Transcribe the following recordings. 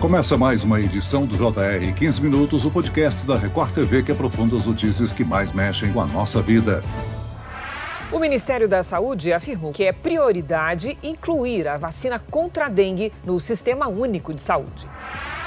Começa mais uma edição do JR 15 Minutos, o podcast da Record TV que aprofunda as notícias que mais mexem com a nossa vida. O Ministério da Saúde afirmou que é prioridade incluir a vacina contra a dengue no Sistema Único de Saúde.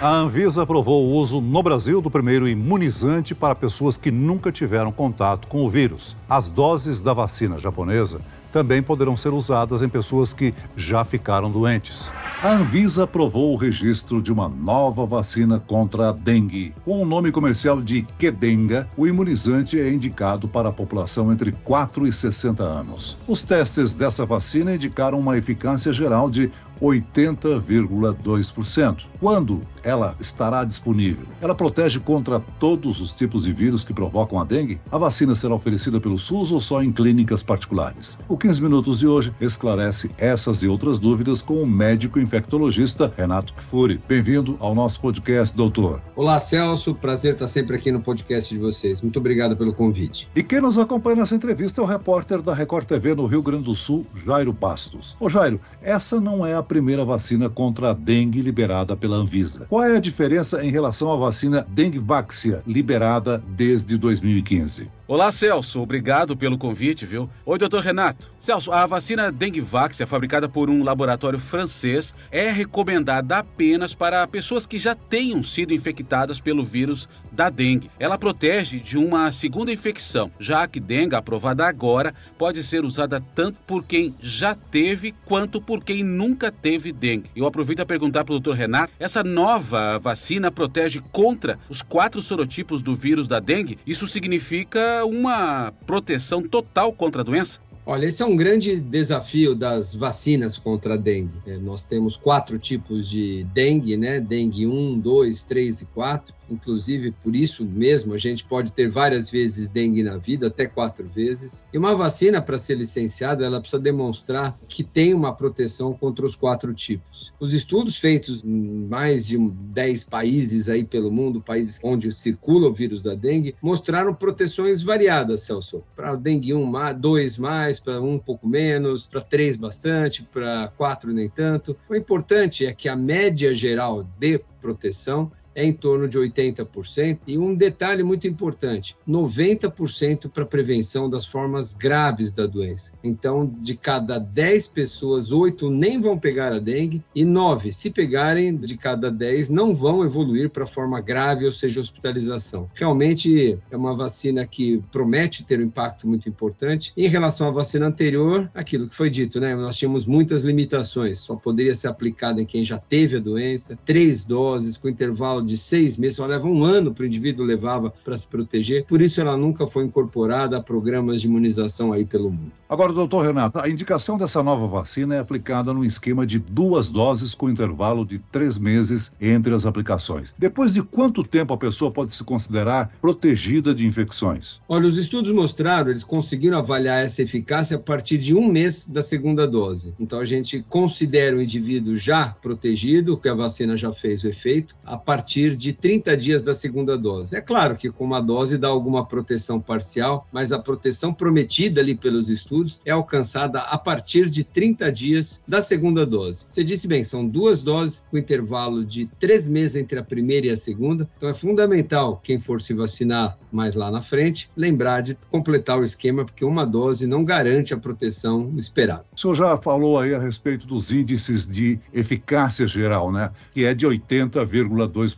A Anvisa aprovou o uso no Brasil do primeiro imunizante para pessoas que nunca tiveram contato com o vírus. As doses da vacina japonesa também poderão ser usadas em pessoas que já ficaram doentes. A Anvisa aprovou o registro de uma nova vacina contra a dengue. Com o nome comercial de Kedenga, o imunizante é indicado para a população entre 4 e 60 anos. Os testes dessa vacina indicaram uma eficácia geral de 80,2%. Quando ela estará disponível? Ela protege contra todos os tipos de vírus que provocam a dengue? A vacina será oferecida pelo SUS ou só em clínicas particulares? O 15 Minutos de hoje esclarece essas e outras dúvidas com o médico infectologista Renato Kfouri. Bem-vindo ao nosso podcast, doutor. Olá, Celso. Prazer estar sempre aqui no podcast de vocês. Muito obrigado pelo convite. E quem nos acompanha nessa entrevista é o repórter da Record TV no Rio Grande do Sul, Jairo Bastos. Ô Jairo, essa não é a primeira vacina contra a dengue liberada pela Anvisa. Qual é a diferença em relação à vacina Dengvaxia, liberada desde 2015? Olá, Celso. Obrigado pelo convite, viu? Oi, doutor Renato. Celso, a vacina Dengvax é fabricada por um laboratório francês. É recomendada apenas para pessoas que já tenham sido infectadas pelo vírus da dengue. Ela protege de uma segunda infecção, já que dengue, aprovada agora, pode ser usada tanto por quem já teve quanto por quem nunca teve dengue. Eu aproveito a perguntar para o doutor Renato: essa nova vacina protege contra os quatro sorotipos do vírus da dengue? Isso significa uma proteção total contra a doença? Olha, esse é um grande desafio das vacinas contra a dengue. É, nós temos quatro tipos de dengue, né? Dengue 1, 2, 3 e 4. Inclusive, por isso mesmo, a gente pode ter várias vezes dengue na vida, até quatro vezes. E uma vacina, para ser licenciada, ela precisa demonstrar que tem uma proteção contra os quatro tipos. Os estudos feitos em mais de 10 países aí pelo mundo, países onde circula o vírus da dengue, mostraram proteções variadas, Celso. Para dengue 1, 2 mais, para 1 um pouco menos, para 3 bastante, para 4 nem tanto. O importante é que a média geral de proteção é em torno de 80%. E um detalhe muito importante: 90% para prevenção das formas graves da doença. Então, de cada 10 pessoas, 8 nem vão pegar a dengue e 9, se pegarem, de cada 10 não vão evoluir para forma grave, ou seja, hospitalização. Realmente é uma vacina que promete ter um impacto muito importante. Em relação à vacina anterior, aquilo que foi dito, né? Nós tínhamos muitas limitações, só poderia ser aplicada em quem já teve a doença, três doses com intervalo de seis meses, só leva um ano para o indivíduo levava para se proteger. Por isso ela nunca foi incorporada a programas de imunização aí pelo mundo. Agora, doutor Renato, a indicação dessa nova vacina é aplicada no esquema de duas doses com intervalo de três meses entre as aplicações. Depois de quanto tempo a pessoa pode se considerar protegida de infecções? Olha, os estudos mostraram, eles conseguiram avaliar essa eficácia a partir de um mês da segunda dose. Então a gente considera o indivíduo já protegido, que a vacina já fez o efeito, a partir partir de 30 dias da segunda dose. É claro que com uma dose dá alguma proteção parcial, mas a proteção prometida ali pelos estudos é alcançada a partir de 30 dias da segunda dose. Você disse bem, são duas doses com intervalo de três meses entre a primeira e a segunda, então é fundamental quem for se vacinar mais lá na frente lembrar de completar o esquema, porque uma dose não garante a proteção esperada. O senhor já falou aí a respeito dos índices de eficácia geral, né? Que é de 80,2%.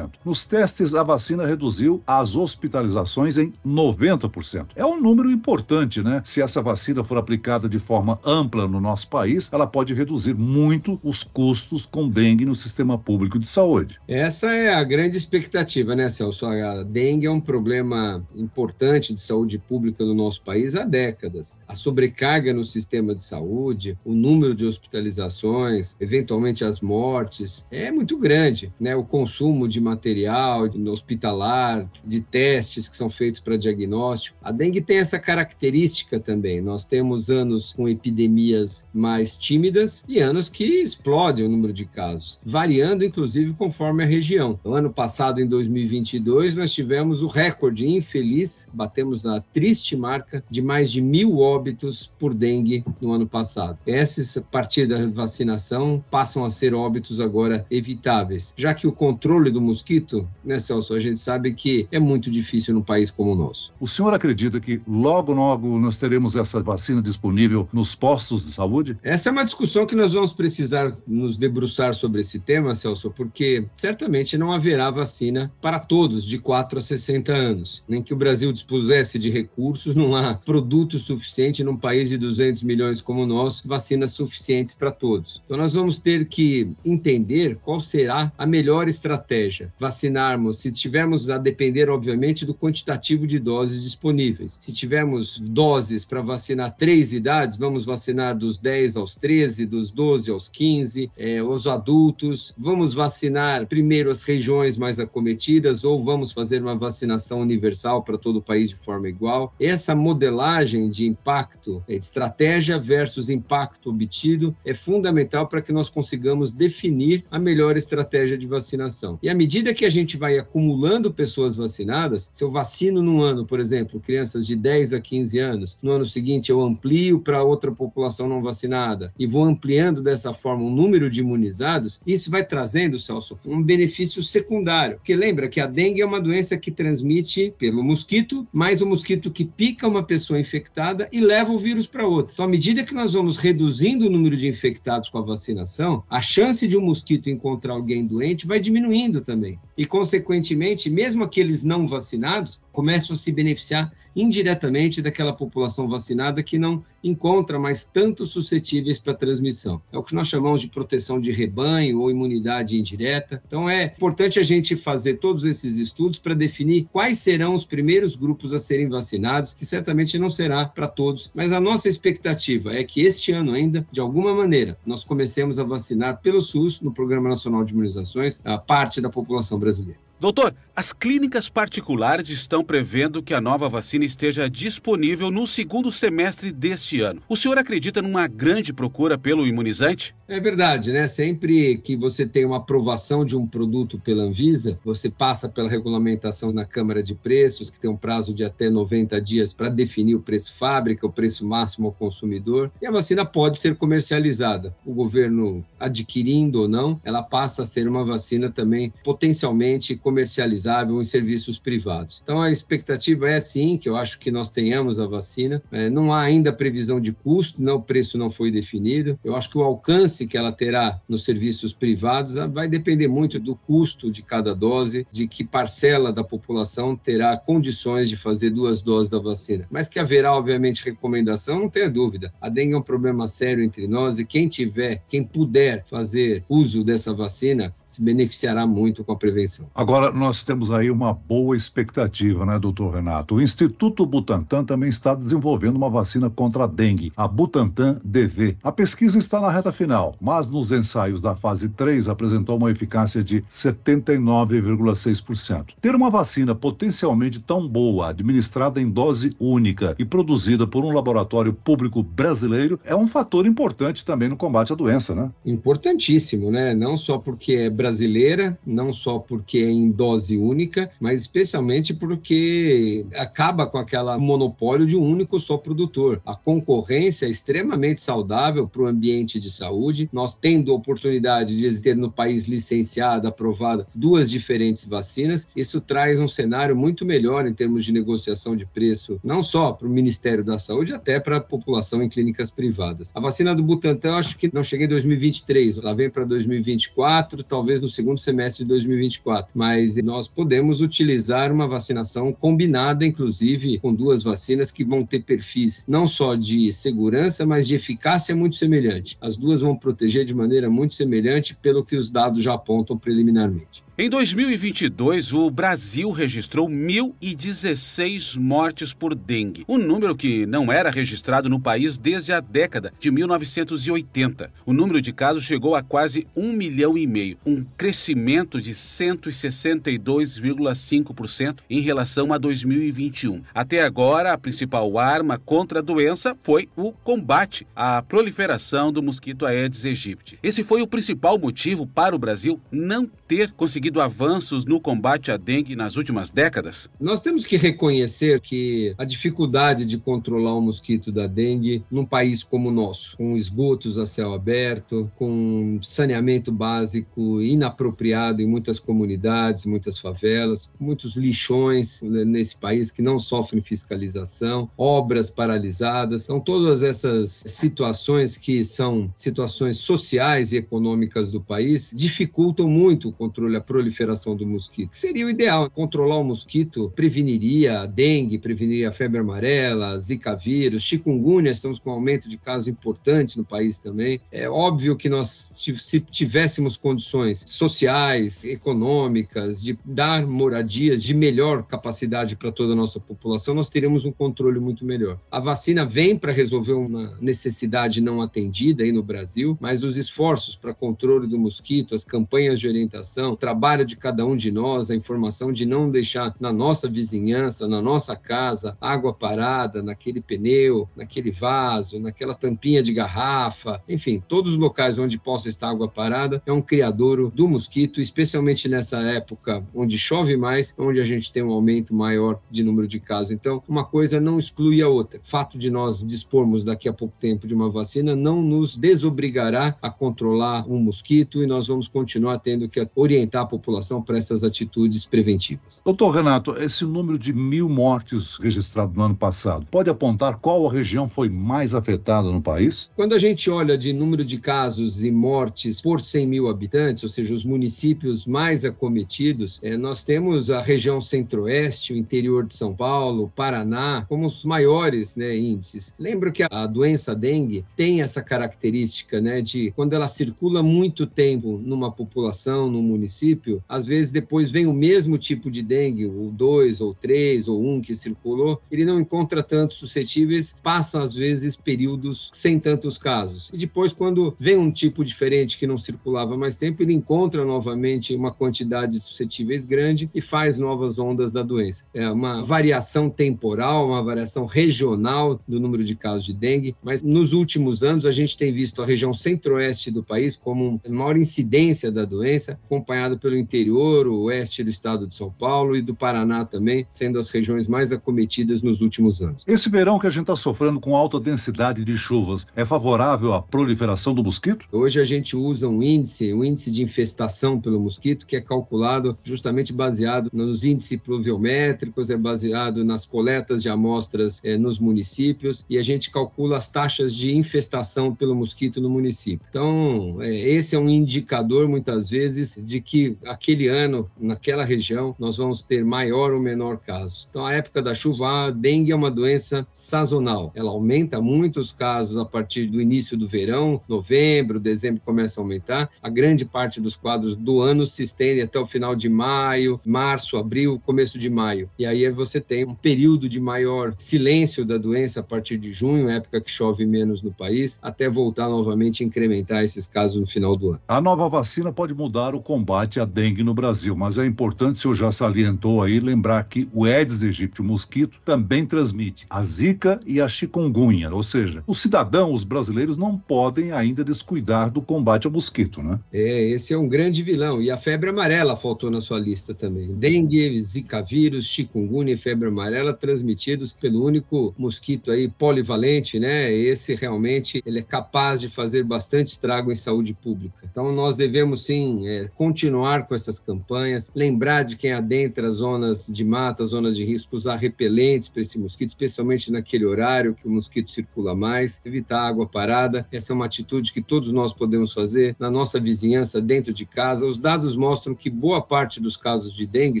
Nos testes, a vacina reduziu as hospitalizações em 90%. É um número importante, né? Se essa vacina for aplicada de forma ampla no nosso país, ela pode reduzir muito os custos com dengue no sistema público de saúde. Essa é a grande expectativa, né, Celso? A dengue é um problema importante de saúde pública no nosso país há décadas. A sobrecarga no sistema de saúde, o número de hospitalizações, eventualmente as mortes, é muito grande, né? O consumo de material hospitalar, de testes que são feitos para diagnóstico. A dengue tem essa característica também. Nós temos anos com epidemias mais tímidas e anos que explodem o número de casos, variando inclusive conforme a região. No ano passado, em 2022, nós tivemos o recorde infeliz, batemos a triste marca de mais de mil óbitos por dengue no ano passado. Esses, a partir da vacinação, passam a ser óbitos agora evitáveis, já que o controle do mosquito, né, Celso, a gente sabe que é muito difícil num país como o nosso. O senhor acredita que logo, logo nós teremos essa vacina disponível nos postos de saúde? Essa é uma discussão que nós vamos precisar nos debruçar sobre esse tema, Celso, porque certamente não haverá vacina para todos de 4 a 60 anos. Nem que o Brasil dispusesse de recursos, não há produto suficiente num país de 200 milhões como o nosso, vacinas suficientes para todos. Então nós vamos ter que entender qual será a melhor estratégia. Vacinarmos, se tivermos a depender, obviamente, do quantitativo de doses disponíveis. Se tivermos doses para vacinar três idades, vamos vacinar dos 10 aos 13, dos 12 aos 15, é, os adultos. Vamos vacinar primeiro as regiões mais acometidas ou vamos fazer uma vacinação universal para todo o país de forma igual. Essa modelagem de impacto, é, de estratégia versus impacto obtido, é fundamental para que nós consigamos definir a melhor estratégia de vacinação. E à medida que a gente vai acumulando pessoas vacinadas, se eu vacino num ano, por exemplo, crianças de 10 a 15 anos, no ano seguinte eu amplio para outra população não vacinada e vou ampliando dessa forma o número de imunizados, isso vai trazendo, Celso, um benefício secundário. Porque lembra que a dengue é uma doença que transmite pelo mosquito, mais o mosquito que pica uma pessoa infectada e leva o vírus para outra. Então, à medida que nós vamos reduzindo o número de infectados com a vacinação, a chance de um mosquito encontrar alguém doente vai diminuindo também. E, consequentemente, mesmo aqueles não vacinados começam a se beneficiar indiretamente daquela população vacinada que não encontra mais tantos suscetíveis para transmissão. É o que nós chamamos de proteção de rebanho ou imunidade indireta. Então é importante a gente fazer todos esses estudos para definir quais serão os primeiros grupos a serem vacinados, que certamente não será para todos, mas a nossa expectativa é que este ano ainda, de alguma maneira, nós comecemos a vacinar pelo SUS, no Programa Nacional de Imunizações, a parte da população brasileira. Doutor, as clínicas particulares estão prevendo que a nova vacina esteja disponível no segundo semestre deste ano. O senhor acredita numa grande procura pelo imunizante? É verdade, né? Sempre que você tem uma aprovação de um produto pela Anvisa, você passa pela regulamentação na Câmara de Preços, que tem um prazo de até 90 dias para definir o preço fábrica, o preço máximo ao consumidor, e a vacina pode ser comercializada. O governo adquirindo ou não, ela passa a ser uma vacina também potencialmente comercializável em serviços privados. Então a expectativa é sim que eu acho que nós tenhamos a vacina. É, não há ainda previsão de custo, não, o preço não foi definido. Eu acho que o alcance que ela terá nos serviços privados vai depender muito do custo de cada dose, de que parcela da população terá condições de fazer duas doses da vacina. Mas que haverá, obviamente, recomendação, não tenha dúvida. A dengue é um problema sério entre nós e quem tiver, quem puder fazer uso dessa vacina, se beneficiará muito com a prevenção. Agora, nós temos aí uma boa expectativa, né, doutor Renato? O Instituto Butantan também está desenvolvendo uma vacina contra a dengue, a Butantan DV. A pesquisa está na reta final mas nos ensaios da fase 3 apresentou uma eficácia de 79,6%. Ter uma vacina potencialmente tão boa, administrada em dose única e produzida por um laboratório público brasileiro é um fator importante também no combate à doença, né? Importantíssimo, né? Não só porque é brasileira, não só porque é dose única, mas especialmente porque acaba com aquela monopólio de um único só produtor. A concorrência é extremamente saudável para o ambiente de saúde. Nós tendo a oportunidade de ter no país licenciada, aprovada, duas diferentes vacinas, isso traz um cenário muito melhor em termos de negociação de preço, não só para o Ministério da Saúde, até para a população em clínicas privadas. A vacina do Butantan, acho que não cheguei em 2023, ela vem para 2024, talvez no segundo semestre de 2024, mas nós podemos utilizar uma vacinação combinada, inclusive com duas vacinas que vão ter perfis não só de segurança, mas de eficácia muito semelhante. As duas vão proteger de maneira muito semelhante pelo que os dados já apontam preliminarmente. Em 2022, o Brasil registrou 1.016 mortes por dengue, um número que não era registrado no país desde a década de 1980. O número de casos chegou a quase um milhão e meio, um crescimento de 162,5% em relação a 2021. Até agora, a principal arma contra a doença foi o combate à proliferação do mosquito Aedes aegypti. Esse foi o principal motivo para o Brasil não ter conseguido conseguido avanços no combate à dengue nas últimas décadas? Nós temos que reconhecer que a dificuldade de controlar o mosquito da dengue num país como o nosso, com esgotos a céu aberto, com saneamento básico inapropriado em muitas comunidades, muitas favelas, muitos lixões nesse país que não sofrem fiscalização, obras paralisadas, são todas essas situações que são situações sociais e econômicas do país dificultam muito o controle, a proliferação do mosquito. Seria o ideal. Controlar o mosquito preveniria a dengue, preveniria a febre amarela, zika vírus, chikungunya, estamos com um aumento de casos importante no país também. É óbvio que nós, se tivéssemos condições sociais, econômicas, de dar moradias de melhor capacidade para toda a nossa população, nós teríamos um controle muito melhor. A vacina vem para resolver uma necessidade não atendida aí no Brasil, mas os esforços para controle do mosquito, as campanhas de orientação, trabalho trabalho de cada um de nós, a informação de não deixar na nossa vizinhança, na nossa casa, água parada naquele pneu, naquele vaso, naquela tampinha de garrafa, enfim, todos os locais onde possa estar água parada é um criadouro do mosquito, especialmente nessa época onde chove mais, onde a gente tem um aumento maior de número de casos. Então, uma coisa não exclui a outra. O fato de nós dispormos daqui a pouco tempo de uma vacina não nos desobrigará a controlar um mosquito e nós vamos continuar tendo que orientar população para essas atitudes preventivas. Doutor Renato, esse número de mil mortes registrado no ano passado pode apontar qual a região foi mais afetada no país? Quando a gente olha de número de casos e mortes por 100 mil habitantes, ou seja, os municípios mais acometidos, é, nós temos a região centro-oeste, o interior de São Paulo, Paraná, como os maiores né, índices. Lembro que a doença dengue tem essa característica né, de quando ela circula muito tempo numa população, num município, às vezes depois vem o mesmo tipo de dengue, o 2 ou 3 ou 1 um que circulou, ele não encontra tantos suscetíveis, passam às vezes períodos sem tantos casos. E depois, quando vem um tipo diferente que não circulava mais tempo, ele encontra novamente uma quantidade de suscetíveis grande e faz novas ondas da doença. É uma variação temporal, uma variação regional do número de casos de dengue, mas nos últimos anos a gente tem visto a região centro-oeste do país como maior incidência da doença, acompanhado pelo interior, o oeste do estado de São Paulo e do Paraná também, sendo as regiões mais acometidas nos últimos anos. Esse verão que a gente está sofrendo com alta densidade de chuvas é favorável à proliferação do mosquito? Hoje a gente usa um índice, um índice de infestação pelo mosquito, que é calculado justamente baseado nos índices pluviométricos, é baseado nas coletas de amostras é, nos municípios e a gente calcula as taxas de infestação pelo mosquito no município. Então, é, esse é um indicador, muitas vezes, de que aquele ano, naquela região, nós vamos ter maior ou menor caso. Então, a época da chuva, a dengue é uma doença sazonal. Ela aumenta muito os casos a partir do início do verão, novembro, dezembro começa a aumentar. A grande parte dos quadros do ano se estende até o final de maio, março, abril, começo de maio. E aí você tem um período de maior silêncio da doença a partir de junho, época que chove menos no país, até voltar novamente a incrementar esses casos no final do ano. A nova vacina pode mudar o combate à dengue no Brasil, mas é importante, o senhor já salientou aí, lembrar que o Aedes aegypti, o mosquito, também transmite a zika e a chikungunya, ou seja, os cidadãos, os brasileiros, não podem ainda descuidar do combate ao mosquito, né? É, esse é um grande vilão. E a febre amarela faltou na sua lista também. Dengue, zika vírus, chikungunya e febre amarela transmitidos pelo único mosquito aí polivalente, né? Esse realmente ele é capaz de fazer bastante estrago em saúde pública. Então nós devemos sim é, continuar continuar com essas campanhas, lembrar de quem adentra zonas de mata, zonas de risco, usar repelentes para esse mosquito, especialmente naquele horário que o mosquito circula mais, evitar água parada. Essa é uma atitude que todos nós podemos fazer na nossa vizinhança, dentro de casa. Os dados mostram que boa parte dos casos de dengue,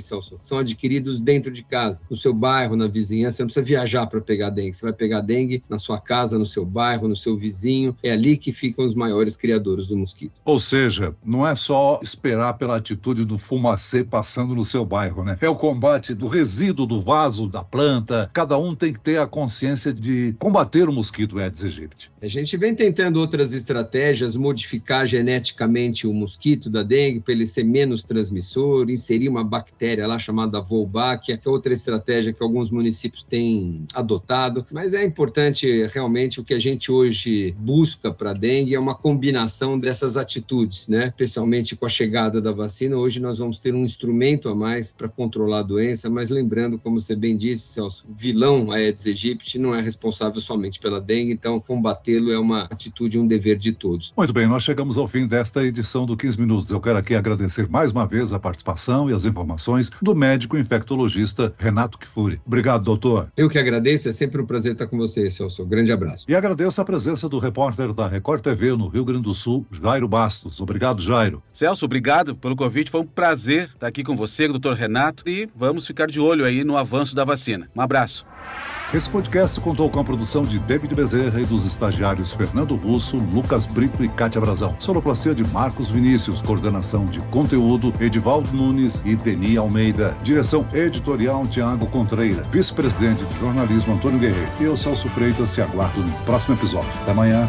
Celso, são adquiridos dentro de casa, no seu bairro, na vizinhança. Você não precisa viajar para pegar dengue. Você vai pegar dengue na sua casa, no seu bairro, no seu vizinho. É ali que ficam os maiores criadores do mosquito. Ou seja, não é só esperar pela atitude do fumacê passando no seu bairro, né? É o combate do resíduo do vaso da planta. Cada um tem que ter a consciência de combater o mosquito Aedes aegypti. A gente vem tentando outras estratégias, modificar geneticamente o mosquito da dengue para ele ser menos transmissor, inserir uma bactéria lá chamada Wolbachia, que é outra estratégia que alguns municípios têm adotado. Mas é importante realmente o que a gente hoje busca para dengue é uma combinação dessas atitudes, né? Especialmente com a chegada da vacina, hoje nós vamos ter um instrumento a mais para controlar a doença, mas lembrando, como você bem disse, Celso, vilão Aedes aegypti não é responsável somente pela dengue, então combatê-lo é uma atitude, um dever de todos. Muito bem, nós chegamos ao fim desta edição do 15 Minutos. Eu quero aqui agradecer mais uma vez a participação e as informações do médico infectologista Renato Kifuri. Obrigado, doutor. Eu que agradeço, é sempre um prazer estar com você, Celso. Grande abraço. E agradeço a presença do repórter da Record TV no Rio Grande do Sul, Jairo Bastos. Obrigado, Jairo. Celso, obrigado pelo convite. Foi um prazer estar aqui com você, doutor Renato, e vamos ficar de olho aí no avanço da vacina. Um abraço. Esse podcast contou com a produção de David Bezerra e dos estagiários Fernando Russo, Lucas Brito e Kátia Brazão. Sonoplastia de Marcos Vinícius, coordenação de conteúdo Edivaldo Nunes e Deni Almeida. Direção editorial Tiago Contreira. Vice-presidente de jornalismo Antônio Guerreiro. E eu, Celso Freitas, te aguardo no próximo episódio. Até amanhã.